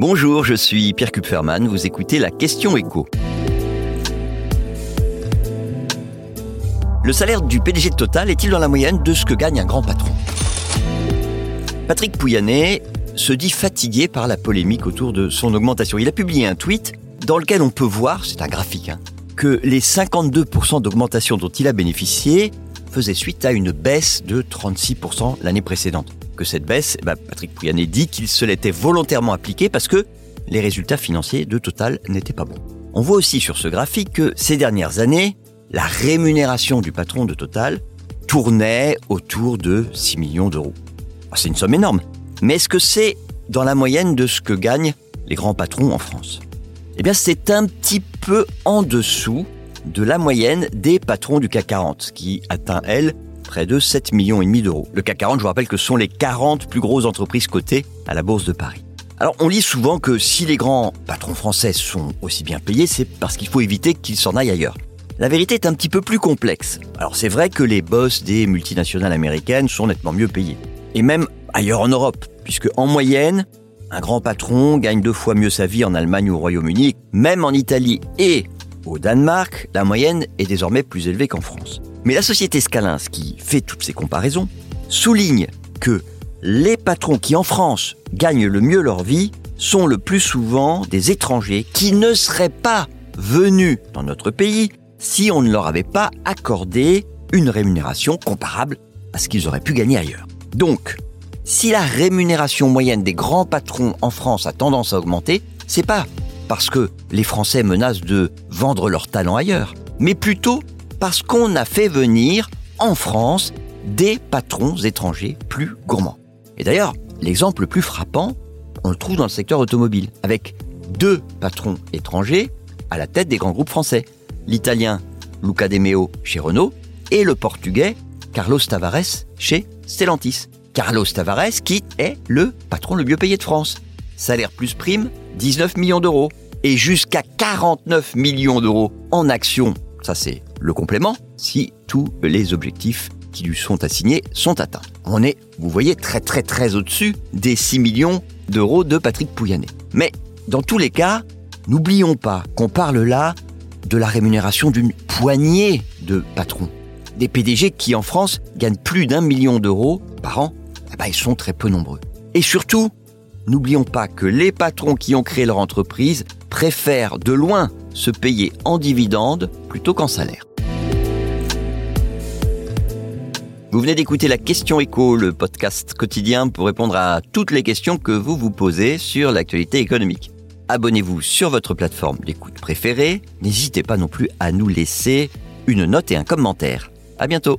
Bonjour, je suis Pierre Kupferman, vous écoutez la question écho. Le salaire du PDG de Total est-il dans la moyenne de ce que gagne un grand patron? Patrick Pouyanné se dit fatigué par la polémique autour de son augmentation. Il a publié un tweet dans lequel on peut voir, c'est un graphique, hein, que les 52% d'augmentation dont il a bénéficié faisaient suite à une baisse de 36% l'année précédente cette baisse, eh ben, Patrick Pouyanné dit qu'il se l'était volontairement appliqué parce que les résultats financiers de Total n'étaient pas bons. On voit aussi sur ce graphique que ces dernières années, la rémunération du patron de Total tournait autour de 6 millions d'euros. Ah, c'est une somme énorme. Mais est-ce que c'est dans la moyenne de ce que gagnent les grands patrons en France? Eh bien, c'est un petit peu en dessous de la moyenne des patrons du CAC 40, qui atteint, elle, près de 7 millions d'euros. Le CAC 40, je vous rappelle que ce sont les 40 plus grosses entreprises cotées à la Bourse de Paris. Alors on lit souvent que si les grands patrons français sont aussi bien payés, c'est parce qu'il faut éviter qu'ils s'en aillent ailleurs. La vérité est un petit peu plus complexe. Alors c'est vrai que les boss des multinationales américaines sont nettement mieux payés. Et même ailleurs en Europe, puisque en moyenne, un grand patron gagne deux fois mieux sa vie en Allemagne ou au Royaume-Uni, même en Italie et au Danemark, la moyenne est désormais plus élevée qu'en France. Mais la société Scalins, qui fait toutes ces comparaisons, souligne que les patrons qui en France gagnent le mieux leur vie sont le plus souvent des étrangers qui ne seraient pas venus dans notre pays si on ne leur avait pas accordé une rémunération comparable à ce qu'ils auraient pu gagner ailleurs. Donc, si la rémunération moyenne des grands patrons en France a tendance à augmenter, c'est pas parce que les Français menacent de vendre leur talent ailleurs, mais plutôt parce qu'on a fait venir en France des patrons étrangers plus gourmands. Et d'ailleurs, l'exemple le plus frappant, on le trouve dans le secteur automobile, avec deux patrons étrangers à la tête des grands groupes français. L'italien Luca De Meo chez Renault et le portugais Carlos Tavares chez Stellantis. Carlos Tavares qui est le patron le mieux payé de France. Salaire plus prime, 19 millions d'euros. Et jusqu'à 49 millions d'euros en actions. Ça c'est le complément si tous les objectifs qui lui sont assignés sont atteints. On est, vous voyez, très très très au-dessus des 6 millions d'euros de Patrick Pouyanné. Mais dans tous les cas, n'oublions pas qu'on parle là de la rémunération d'une poignée de patrons. Des PDG qui en France gagnent plus d'un million d'euros par an, eh ben, ils sont très peu nombreux. Et surtout, n'oublions pas que les patrons qui ont créé leur entreprise préfèrent de loin se payer en dividendes plutôt qu'en salaire. Vous venez d'écouter la question écho, le podcast quotidien pour répondre à toutes les questions que vous vous posez sur l'actualité économique. Abonnez-vous sur votre plateforme d'écoute préférée. N'hésitez pas non plus à nous laisser une note et un commentaire. À bientôt.